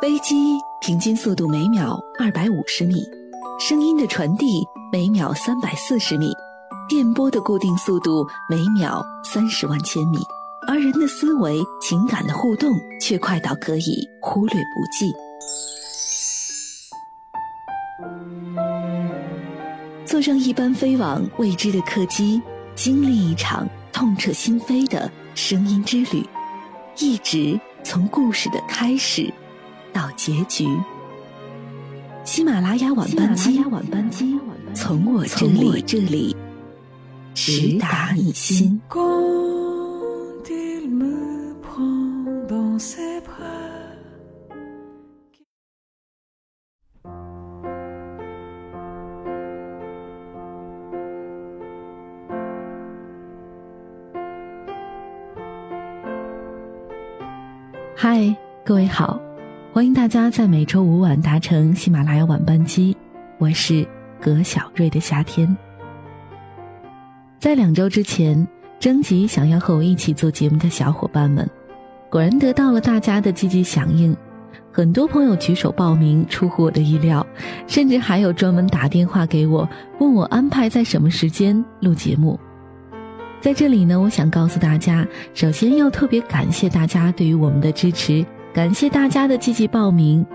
飞机平均速度每秒二百五十米，声音的传递每秒三百四十米，电波的固定速度每秒三十万千米，而人的思维、情感的互动却快到可以忽略不计。坐上一班飞往未知的客机，经历一场痛彻心扉的声音之旅，一直从故事的开始到结局。喜马拉雅晚班机，从我这里这里直达你心。嗨，各位好，欢迎大家在每周五晚搭乘喜马拉雅晚班机，我是葛小瑞的夏天。在两周之前征集想要和我一起做节目的小伙伴们，果然得到了大家的积极响应，很多朋友举手报名，出乎我的意料，甚至还有专门打电话给我，问我安排在什么时间录节目。在这里呢，我想告诉大家，首先要特别感谢大家对于我们的支持，感谢大家的积极报名。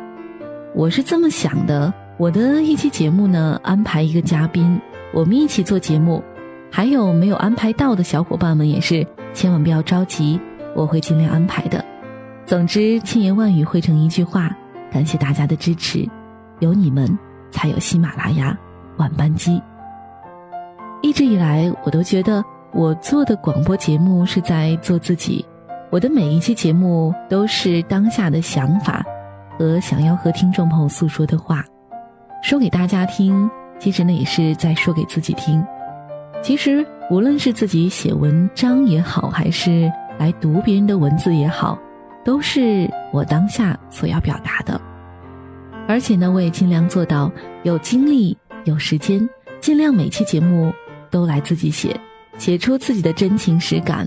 我是这么想的，我的一期节目呢，安排一个嘉宾，我们一起做节目。还有没有安排到的小伙伴们也是，千万不要着急，我会尽量安排的。总之，千言万语汇成一句话，感谢大家的支持，有你们才有喜马拉雅晚班机。一直以来，我都觉得。我做的广播节目是在做自己，我的每一期节目都是当下的想法和想要和听众朋友诉说的话，说给大家听。其实呢，也是在说给自己听。其实无论是自己写文章也好，还是来读别人的文字也好，都是我当下所要表达的。而且呢，我也尽量做到有精力、有时间，尽量每期节目都来自己写。写出自己的真情实感，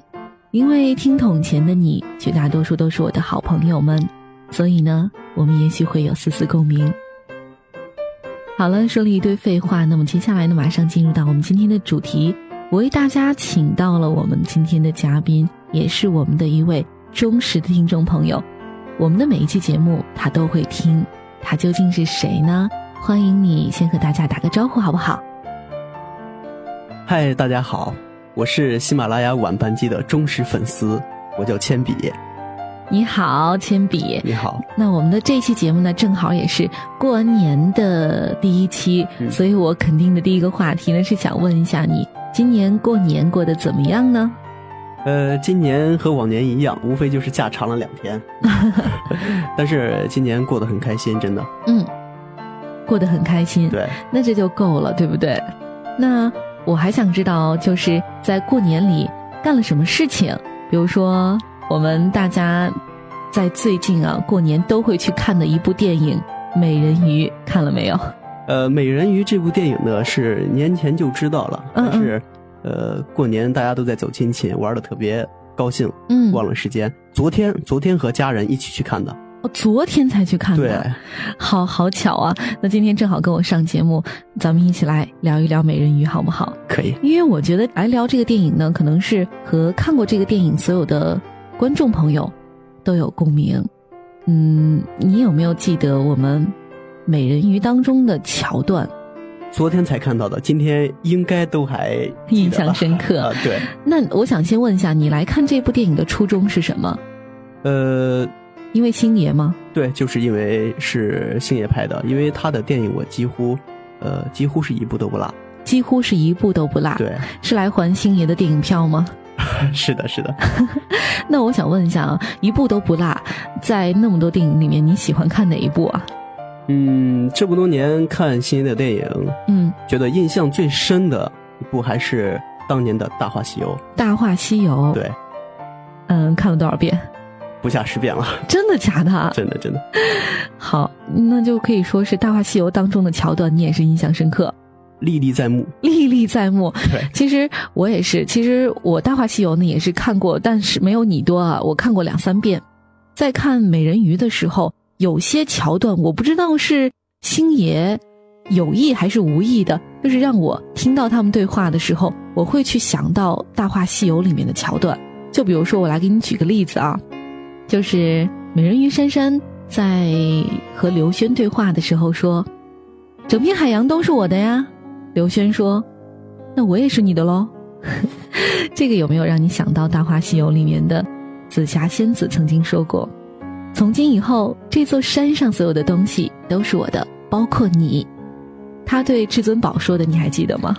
因为听筒前的你绝大多数都是我的好朋友们，所以呢，我们也许会有丝丝共鸣。好了，说了一堆废话，那么接下来呢，马上进入到我们今天的主题。我为大家请到了我们今天的嘉宾，也是我们的一位忠实的听众朋友。我们的每一期节目他都会听，他究竟是谁呢？欢迎你先和大家打个招呼，好不好？嗨，大家好。我是喜马拉雅晚班机的忠实粉丝，我叫铅笔。你好，铅笔。你好。那我们的这期节目呢，正好也是过完年的第一期，所以我肯定的第一个话题呢，是想问一下你，今年过年过得怎么样呢？呃，今年和往年一样，无非就是假长了两天，但是今年过得很开心，真的。嗯，过得很开心。对，那这就够了，对不对？那。我还想知道，就是在过年里干了什么事情。比如说，我们大家在最近啊，过年都会去看的一部电影《美人鱼》，看了没有？呃，《美人鱼》这部电影呢，是年前就知道了，但是，呃，过年大家都在走亲戚，玩的特别高兴，嗯，忘了时间。昨天，昨天和家人一起去看的。我昨天才去看的，好好巧啊！那今天正好跟我上节目，咱们一起来聊一聊美人鱼，好不好？可以。因为我觉得来聊这个电影呢，可能是和看过这个电影所有的观众朋友都有共鸣。嗯，你有没有记得我们美人鱼当中的桥段？昨天才看到的，今天应该都还印象深刻 啊。对。那我想先问一下，你来看这部电影的初衷是什么？呃。因为星爷吗？对，就是因为是星爷拍的，因为他的电影我几乎，呃，几乎是一部都不落，几乎是一部都不落。对，是来还星爷的电影票吗？是的，是的。那我想问一下啊，一部都不落，在那么多电影里面，你喜欢看哪一部啊？嗯，这么多年看星爷的电影，嗯，觉得印象最深的一部还是当年的《大话西游》。《大话西游》对，嗯，看了多少遍？不下十遍了，真的假的？真的真的。好，那就可以说是《大话西游》当中的桥段，你也是印象深刻，历历在目，历历在目。对，其实我也是，其实我《大话西游》呢也是看过，但是没有你多啊，我看过两三遍。在看美人鱼的时候，有些桥段，我不知道是星爷有意还是无意的，就是让我听到他们对话的时候，我会去想到《大话西游》里面的桥段。就比如说，我来给你举个例子啊，就是美人鱼珊珊在和刘轩对话的时候说：“整片海洋都是我的呀。”刘轩说：“那我也是你的喽。”这个有没有让你想到《大话西游》里面的紫霞仙子曾经说过：“从今以后，这座山上所有的东西都是我的，包括你。”他对至尊宝说的，你还记得吗？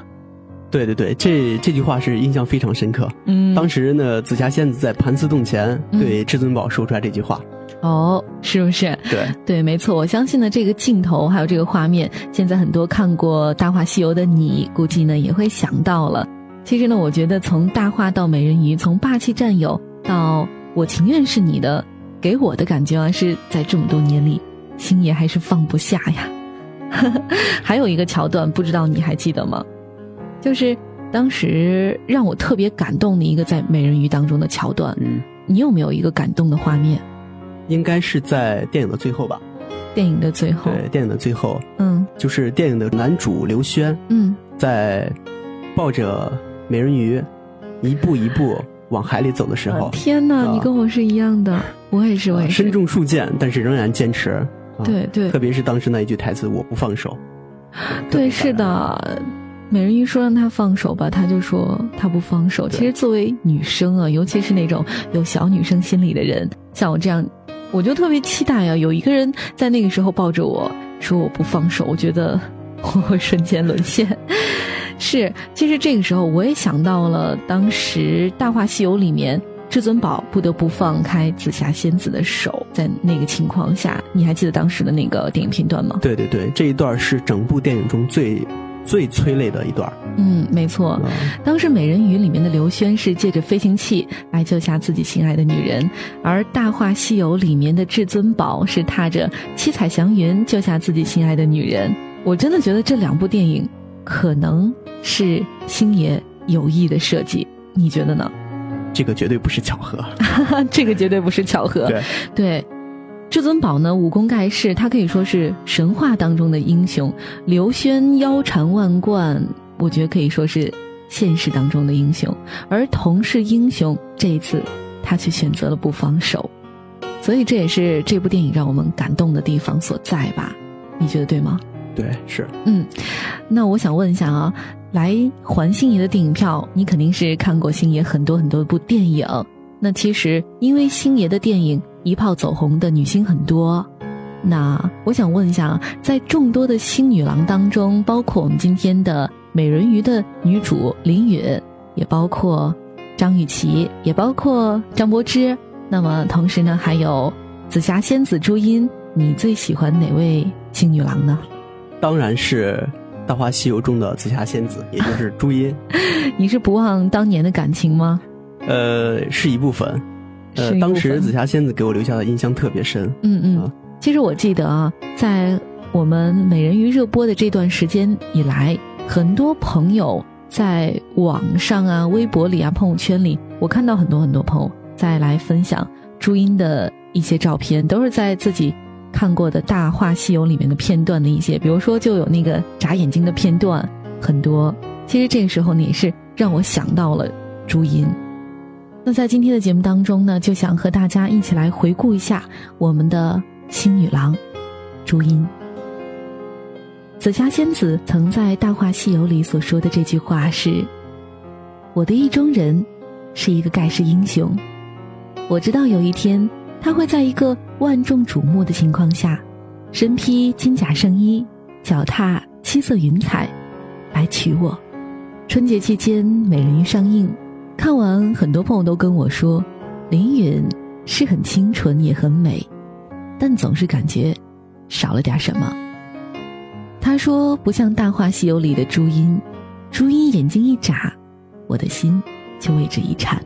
对对对，这这句话是印象非常深刻。嗯，当时呢，紫霞仙子在盘丝洞前对至尊宝说出来这句话。哦，是不是？对对，没错。我相信呢，这个镜头还有这个画面，现在很多看过《大话西游》的你，估计呢也会想到了。其实呢，我觉得从大话到美人鱼，从霸气占有到我情愿是你的，给我的感觉啊，是在这么多年里，星爷还是放不下呀。还有一个桥段，不知道你还记得吗？就是当时让我特别感动的一个在美人鱼当中的桥段，嗯，你有没有一个感动的画面？应该是在电影的最后吧。电影的最后。对，电影的最后，嗯，就是电影的男主刘轩，嗯，在抱着美人鱼一步一步往海里走的时候，天哪，你跟我是一样的，我也是，我也是。身中数箭，但是仍然坚持。对对。特别是当时那一句台词：“我不放手。”对，是的。美人鱼说让他放手吧，他就说他不放手。其实作为女生啊，尤其是那种有小女生心理的人，像我这样，我就特别期待啊，有一个人在那个时候抱着我说我不放手，我觉得我会瞬间沦陷。是，其实这个时候我也想到了当时《大话西游》里面至尊宝不得不放开紫霞仙子的手，在那个情况下，你还记得当时的那个电影片段吗？对对对，这一段是整部电影中最。最催泪的一段嗯，没错。当时《美人鱼》里面的刘轩是借着飞行器来救下自己心爱的女人，而《大话西游》里面的至尊宝是踏着七彩祥云救下自己心爱的女人。我真的觉得这两部电影可能是星爷有意的设计，你觉得呢？这个绝对不是巧合，这个绝对不是巧合。对对。至尊宝呢，武功盖世，他可以说是神话当中的英雄。刘轩腰缠万贯，我觉得可以说是现实当中的英雄。而同是英雄，这一次他却选择了不放手，所以这也是这部电影让我们感动的地方所在吧？你觉得对吗？对，是。嗯，那我想问一下啊，来还星爷的电影票，你肯定是看过星爷很多很多部电影。那其实因为星爷的电影。一炮走红的女星很多，那我想问一下，在众多的星女郎当中，包括我们今天的美人鱼的女主林允，也包括张雨绮，也包括张柏芝。那么同时呢，还有紫霞仙子朱茵，你最喜欢哪位星女郎呢？当然是《大话西游》中的紫霞仙子，也就是朱茵。你是不忘当年的感情吗？呃，是一部分。呃，当时紫霞仙子给我留下的印象特别深。嗯嗯，其实我记得啊，在我们美人鱼热播的这段时间以来，很多朋友在网上啊、微博里啊、朋友圈里，我看到很多很多朋友在来分享朱茵的一些照片，都是在自己看过的《大话西游》里面的片段的一些，比如说就有那个眨眼睛的片段，很多。其实这个时候，你是让我想到了朱茵。那在今天的节目当中呢，就想和大家一起来回顾一下我们的新女郎朱茵。紫霞仙子曾在《大话西游》里所说的这句话是：“我的意中人是一个盖世英雄，我知道有一天他会在一个万众瞩目的情况下，身披金甲圣衣，脚踏七色云彩，来娶我。”春节期间，美人鱼上映。看完，很多朋友都跟我说，林允是很清纯也很美，但总是感觉少了点什么。他说不像《大话西游》里的朱茵，朱茵眼睛一眨，我的心就为之一颤。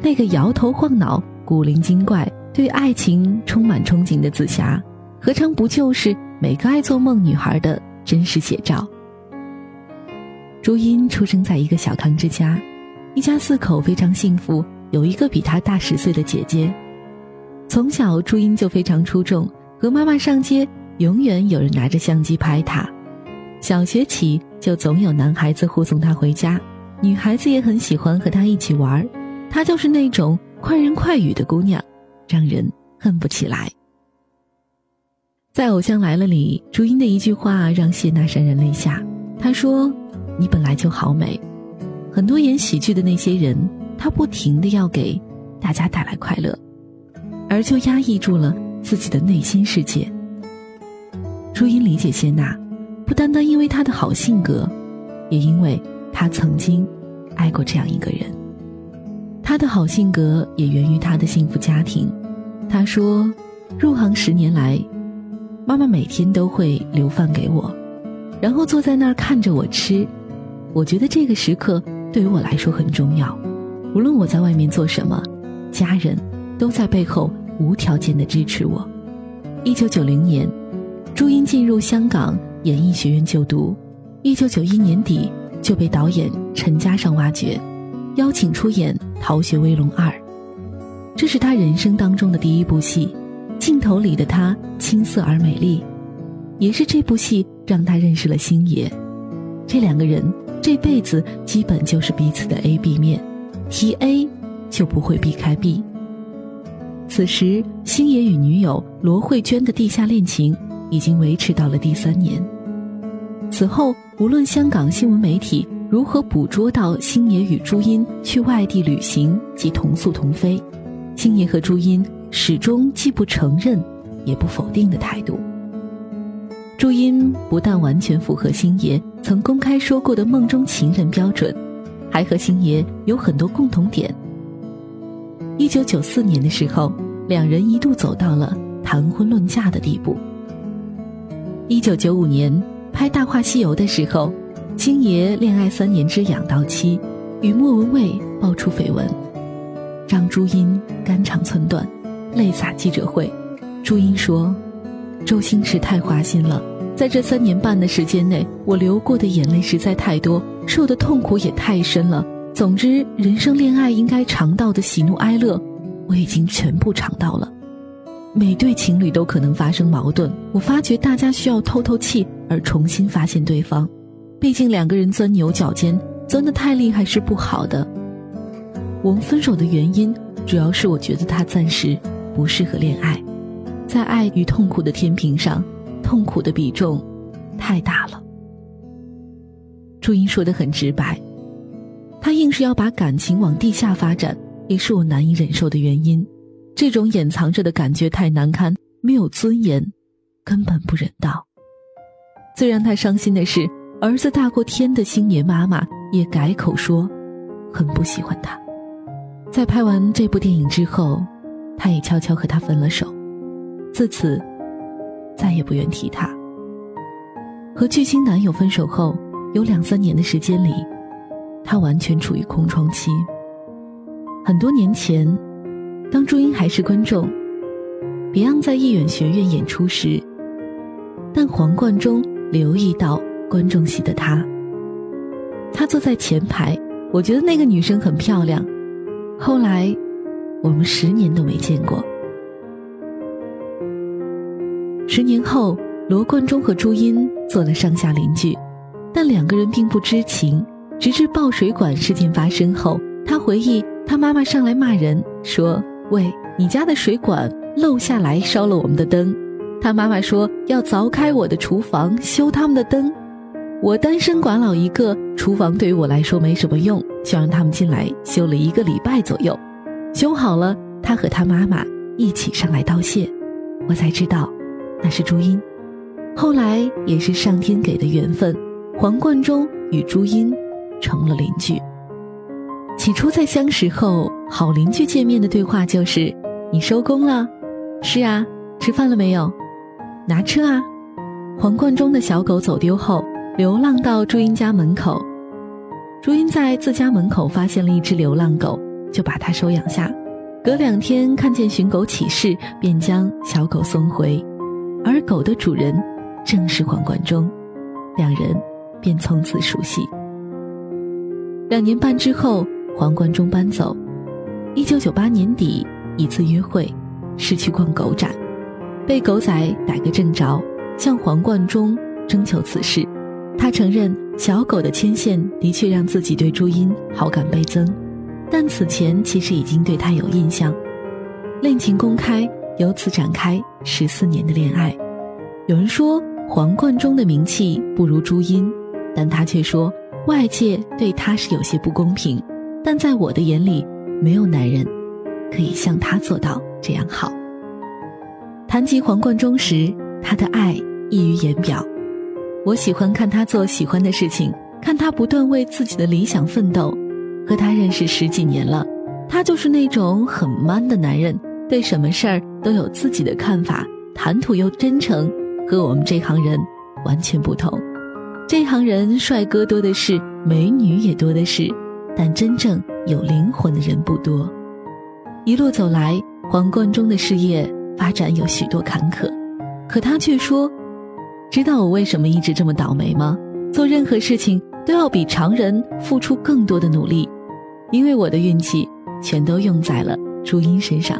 那个摇头晃脑、古灵精怪、对爱情充满憧憬的紫霞，何尝不就是每个爱做梦女孩的真实写照？朱茵出生在一个小康之家，一家四口非常幸福，有一个比她大十岁的姐姐。从小朱茵就非常出众，和妈妈上街，永远有人拿着相机拍她。小学起就总有男孩子护送她回家，女孩子也很喜欢和她一起玩。她就是那种快人快语的姑娘，让人恨不起来。在《偶像来了》里，朱茵的一句话让谢娜潸然泪下。她说：“你本来就好美。”很多演喜剧的那些人，他不停的要给大家带来快乐，而就压抑住了自己的内心世界。朱茵理解谢娜，不单单因为她的好性格，也因为她曾经爱过这样一个人。她的好性格也源于她的幸福家庭。她说：“入行十年来。”妈妈每天都会留饭给我，然后坐在那儿看着我吃。我觉得这个时刻对于我来说很重要。无论我在外面做什么，家人都在背后无条件的支持我。一九九零年，朱茵进入香港演艺学院就读。一九九一年底就被导演陈嘉上挖掘，邀请出演《逃学威龙二》，这是他人生当中的第一部戏。镜头里的她青涩而美丽，也是这部戏让他认识了星爷。这两个人这辈子基本就是彼此的 A B 面，提 A 就不会避开 B。此时，星爷与女友罗慧娟的地下恋情已经维持到了第三年。此后，无论香港新闻媒体如何捕捉到星爷与朱茵去外地旅行及同宿同飞，星爷和朱茵。始终既不承认，也不否定的态度。朱茵不但完全符合星爷曾公开说过的梦中情人标准，还和星爷有很多共同点。一九九四年的时候，两人一度走到了谈婚论嫁的地步。一九九五年拍《大话西游》的时候，星爷恋爱三年之痒到期，与莫文蔚爆出绯闻，让朱茵肝肠寸断。泪洒记者会，朱茵说：“周星驰太花心了，在这三年半的时间内，我流过的眼泪实在太多，受的痛苦也太深了。总之，人生恋爱应该尝到的喜怒哀乐，我已经全部尝到了。每对情侣都可能发生矛盾，我发觉大家需要透透气而重新发现对方。毕竟两个人钻牛角尖，钻得太厉害是不好的。我们分手的原因，主要是我觉得他暂时。”不适合恋爱，在爱与痛苦的天平上，痛苦的比重太大了。朱茵说的很直白，她硬是要把感情往地下发展，也是我难以忍受的原因。这种掩藏着的感觉太难堪，没有尊严，根本不忍道。最让他伤心的是，儿子大过天的星爷妈妈也改口说，很不喜欢他。在拍完这部电影之后。他也悄悄和他分了手，自此再也不愿提他。和巨星男友分手后，有两三年的时间里，他完全处于空窗期。很多年前，当朱茵还是观众，Beyond 在艺远学院演出时，但黄贯中留意到观众席的他，他坐在前排，我觉得那个女生很漂亮。后来。我们十年都没见过。十年后，罗贯中和朱茵做了上下邻居，但两个人并不知情。直至爆水管事件发生后，他回忆他妈妈上来骂人，说：“喂，你家的水管漏下来烧了我们的灯。”他妈妈说要凿开我的厨房修他们的灯。我单身寡老一个，厨房对于我来说没什么用，就让他们进来修了一个礼拜左右。修好了，他和他妈妈一起上来道谢，我才知道那是朱茵。后来也是上天给的缘分，黄贯中与朱茵成了邻居。起初在相识后，好邻居见面的对话就是：“你收工了？是啊，吃饭了没有？拿车啊。”黄贯中的小狗走丢后，流浪到朱茵家门口，朱茵在自家门口发现了一只流浪狗。就把它收养下，隔两天看见寻狗启事，便将小狗送回，而狗的主人正是黄贯中，两人便从此熟悉。两年半之后，黄贯中搬走。一九九八年底，一次约会，是去逛狗展，被狗仔逮个正着，向黄贯中征求此事。他承认小狗的牵线的确让自己对朱茵好感倍增，但此前其实已经对她有印象。恋情公开，由此展开十四年的恋爱。有人说黄贯中的名气不如朱茵，但他却说外界对他是有些不公平，但在我的眼里，没有男人可以像他做到这样好。谈及黄贯中时，他的爱溢于言表。我喜欢看他做喜欢的事情，看他不断为自己的理想奋斗。和他认识十几年了，他就是那种很 man 的男人，对什么事儿都有自己的看法，谈吐又真诚，和我们这行人完全不同。这行人帅哥多的是，美女也多的是，但真正有灵魂的人不多。一路走来，黄贯中的事业发展有许多坎坷，可他却说。知道我为什么一直这么倒霉吗？做任何事情都要比常人付出更多的努力，因为我的运气全都用在了朱茵身上。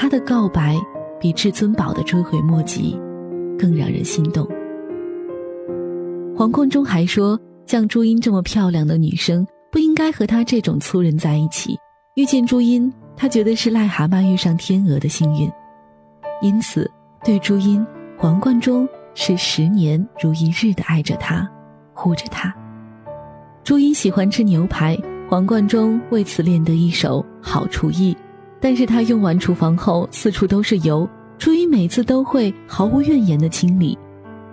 他的告白比至尊宝的追悔莫及，更让人心动。黄贯中还说，像朱茵这么漂亮的女生不应该和他这种粗人在一起。遇见朱茵，他觉得是癞蛤蟆遇上天鹅的幸运，因此对朱茵。黄贯中是十年如一日的爱着她，护着她。朱茵喜欢吃牛排，黄贯中为此练得一手好厨艺。但是他用完厨房后，四处都是油，朱茵每次都会毫无怨言的清理。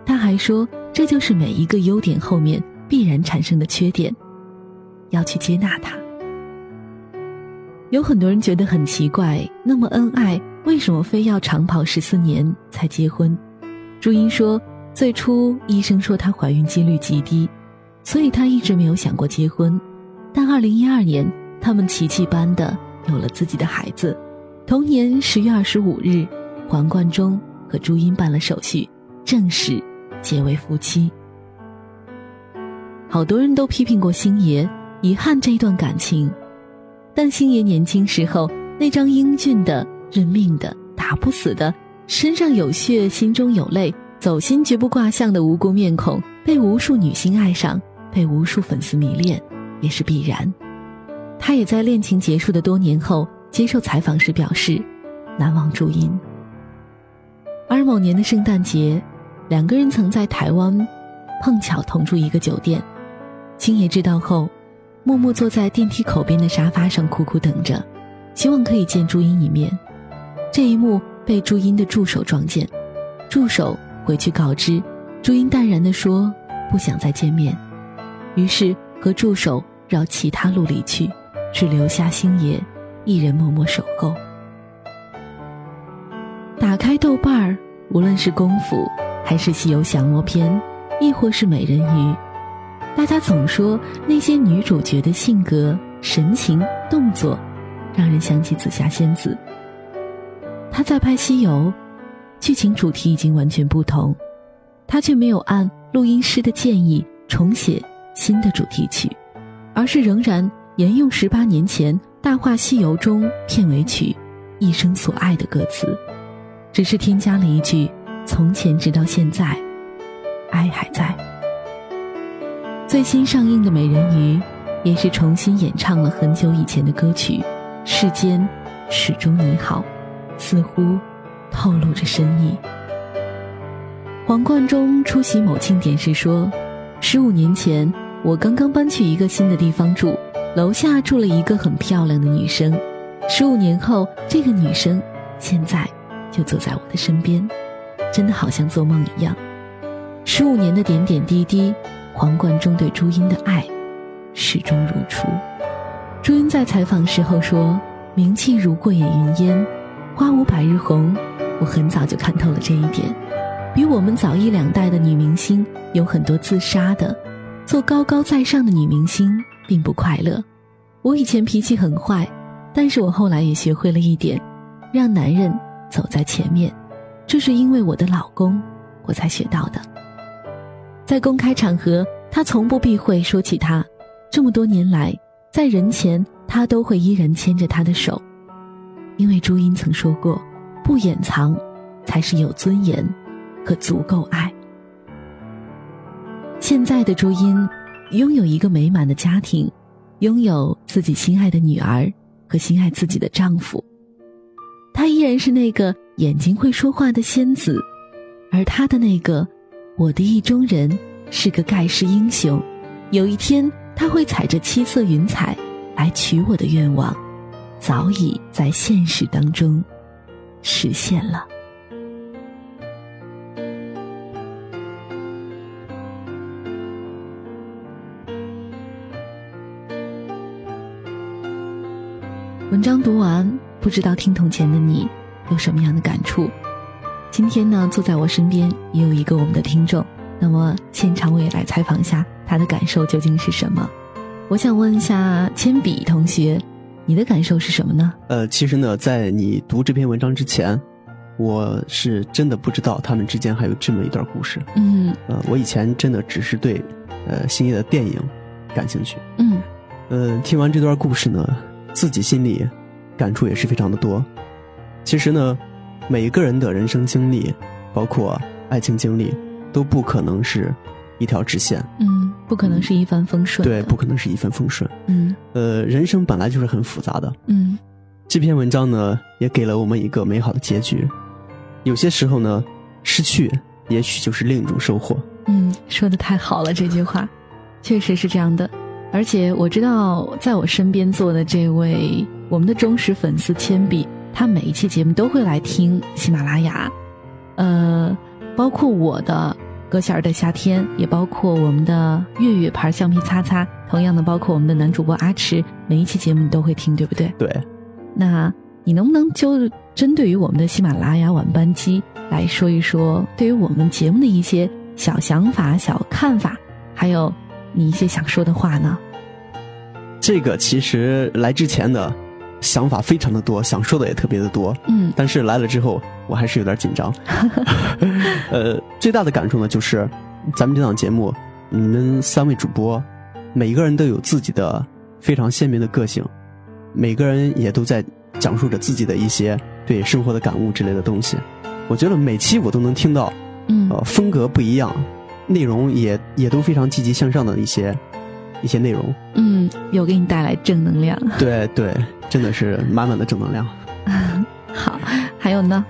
他还说，这就是每一个优点后面必然产生的缺点，要去接纳它。有很多人觉得很奇怪，那么恩爱，为什么非要长跑十四年才结婚？朱茵说：“最初医生说她怀孕几率极低，所以她一直没有想过结婚。但二零一二年，他们奇迹般的有了自己的孩子。同年十月二十五日，黄贯中和朱茵办了手续，正式结为夫妻。好多人都批评过星爷，遗憾这一段感情，但星爷年轻时候那张英俊的、认命的、打不死的。”身上有血，心中有泪，走心绝不挂相的无辜面孔，被无数女星爱上，被无数粉丝迷恋，也是必然。他也在恋情结束的多年后接受采访时表示，难忘朱茵。而某年的圣诞节，两个人曾在台湾碰巧同住一个酒店，星爷知道后，默默坐在电梯口边的沙发上苦苦等着，希望可以见朱茵一面。这一幕。被朱茵的助手撞见，助手回去告知，朱茵淡然地说：“不想再见面。”于是和助手绕其他路离去，只留下星爷一人默默守候。打开豆瓣儿，无论是功夫，还是西游降魔篇，亦或是美人鱼，大家总说那些女主角的性格、神情、动作，让人想起紫霞仙子。他在拍《西游》，剧情主题已经完全不同，他却没有按录音师的建议重写新的主题曲，而是仍然沿用十八年前《大话西游》中片尾曲《一生所爱》的歌词，只是添加了一句“从前直到现在，爱还在”。最新上映的《美人鱼》，也是重新演唱了很久以前的歌曲《世间始终你好》。似乎透露着深意。黄贯中出席某庆典时说：“十五年前，我刚刚搬去一个新的地方住，楼下住了一个很漂亮的女生。十五年后，这个女生现在就坐在我的身边，真的好像做梦一样。十五年的点点滴滴，黄贯中对朱茵的爱始终如初。”朱茵在采访时候说：“名气如过眼云烟。”花无百日红，我很早就看透了这一点。比我们早一两代的女明星有很多自杀的，做高高在上的女明星并不快乐。我以前脾气很坏，但是我后来也学会了一点，让男人走在前面。这是因为我的老公，我才学到的。在公开场合，他从不避讳说起他。这么多年来，在人前他都会依然牵着她的手。因为朱茵曾说过：“不掩藏，才是有尊严和足够爱。”现在的朱茵，拥有一个美满的家庭，拥有自己心爱的女儿和心爱自己的丈夫。她依然是那个眼睛会说话的仙子，而她的那个我的意中人是个盖世英雄。有一天，他会踩着七色云彩来娶我的愿望。早已在现实当中实现了。文章读完，不知道听筒前的你有什么样的感触？今天呢，坐在我身边也有一个我们的听众，那么现场我也来采访一下他的感受究竟是什么？我想问一下铅笔同学。你的感受是什么呢？呃，其实呢，在你读这篇文章之前，我是真的不知道他们之间还有这么一段故事。嗯，呃，我以前真的只是对，呃，星爷的电影感兴趣。嗯，呃，听完这段故事呢，自己心里感触也是非常的多。其实呢，每一个人的人生经历，包括爱情经历，都不可能是。一条直线，嗯，不可能是一帆风顺，对，不可能是一帆风顺，嗯，呃，人生本来就是很复杂的，嗯，这篇文章呢，也给了我们一个美好的结局。有些时候呢，失去也许就是另一种收获。嗯，说的太好了，这句话，确实是这样的。而且我知道，在我身边坐的这位我们的忠实粉丝铅笔，他每一期节目都会来听喜马拉雅，呃，包括我的。葛小儿的夏天，也包括我们的月月牌橡皮擦擦，同样的包括我们的男主播阿迟，每一期节目你都会听，对不对？对。那你能不能就针对于我们的喜马拉雅晚班机来说一说，对于我们节目的一些小想法、小看法，还有你一些想说的话呢？这个其实来之前的想法非常的多，想说的也特别的多。嗯。但是来了之后。我还是有点紧张，呃，最大的感受呢，就是咱们这档节目，你们三位主播，每个人都有自己的非常鲜明的个性，每个人也都在讲述着自己的一些对生活的感悟之类的东西。我觉得每期我都能听到，嗯，呃，风格不一样，内容也也都非常积极向上的一些一些内容。嗯，有给你带来正能量。对对，真的是满满的正能量。好，还有呢？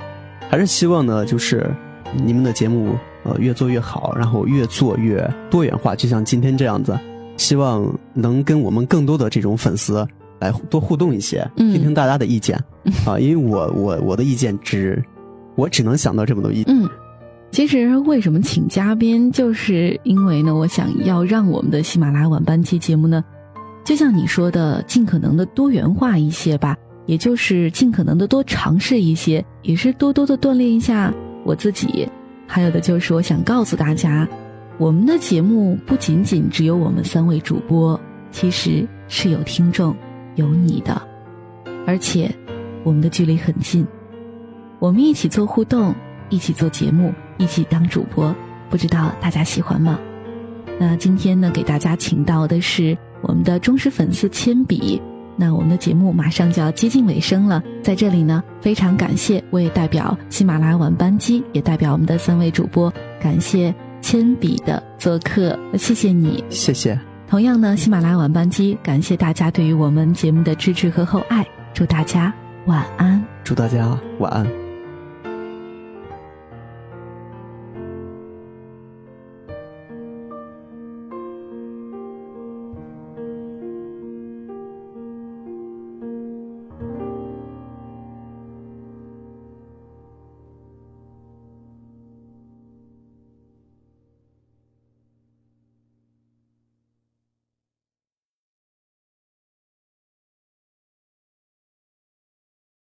还是希望呢，就是你们的节目呃越做越好，然后越做越多元化，就像今天这样子。希望能跟我们更多的这种粉丝来多互动一些，听听大家的意见 啊。因为我我我的意见只我只能想到这么多意。嗯，其实为什么请嘉宾，就是因为呢，我想要让我们的喜马拉雅晚班期节目呢，就像你说的，尽可能的多元化一些吧。也就是尽可能的多尝试一些，也是多多的锻炼一下我自己。还有的就是我想告诉大家，我们的节目不仅仅只有我们三位主播，其实是有听众，有你的，而且我们的距离很近，我们一起做互动，一起做节目，一起当主播，不知道大家喜欢吗？那今天呢，给大家请到的是我们的忠实粉丝铅笔。那我们的节目马上就要接近尾声了，在这里呢，非常感谢，我也代表喜马拉雅晚班机，也代表我们的三位主播，感谢铅笔的做客，谢谢你，谢谢。同样呢，喜马拉雅晚班机感谢大家对于我们节目的支持和厚爱，祝大家晚安，祝大家晚安。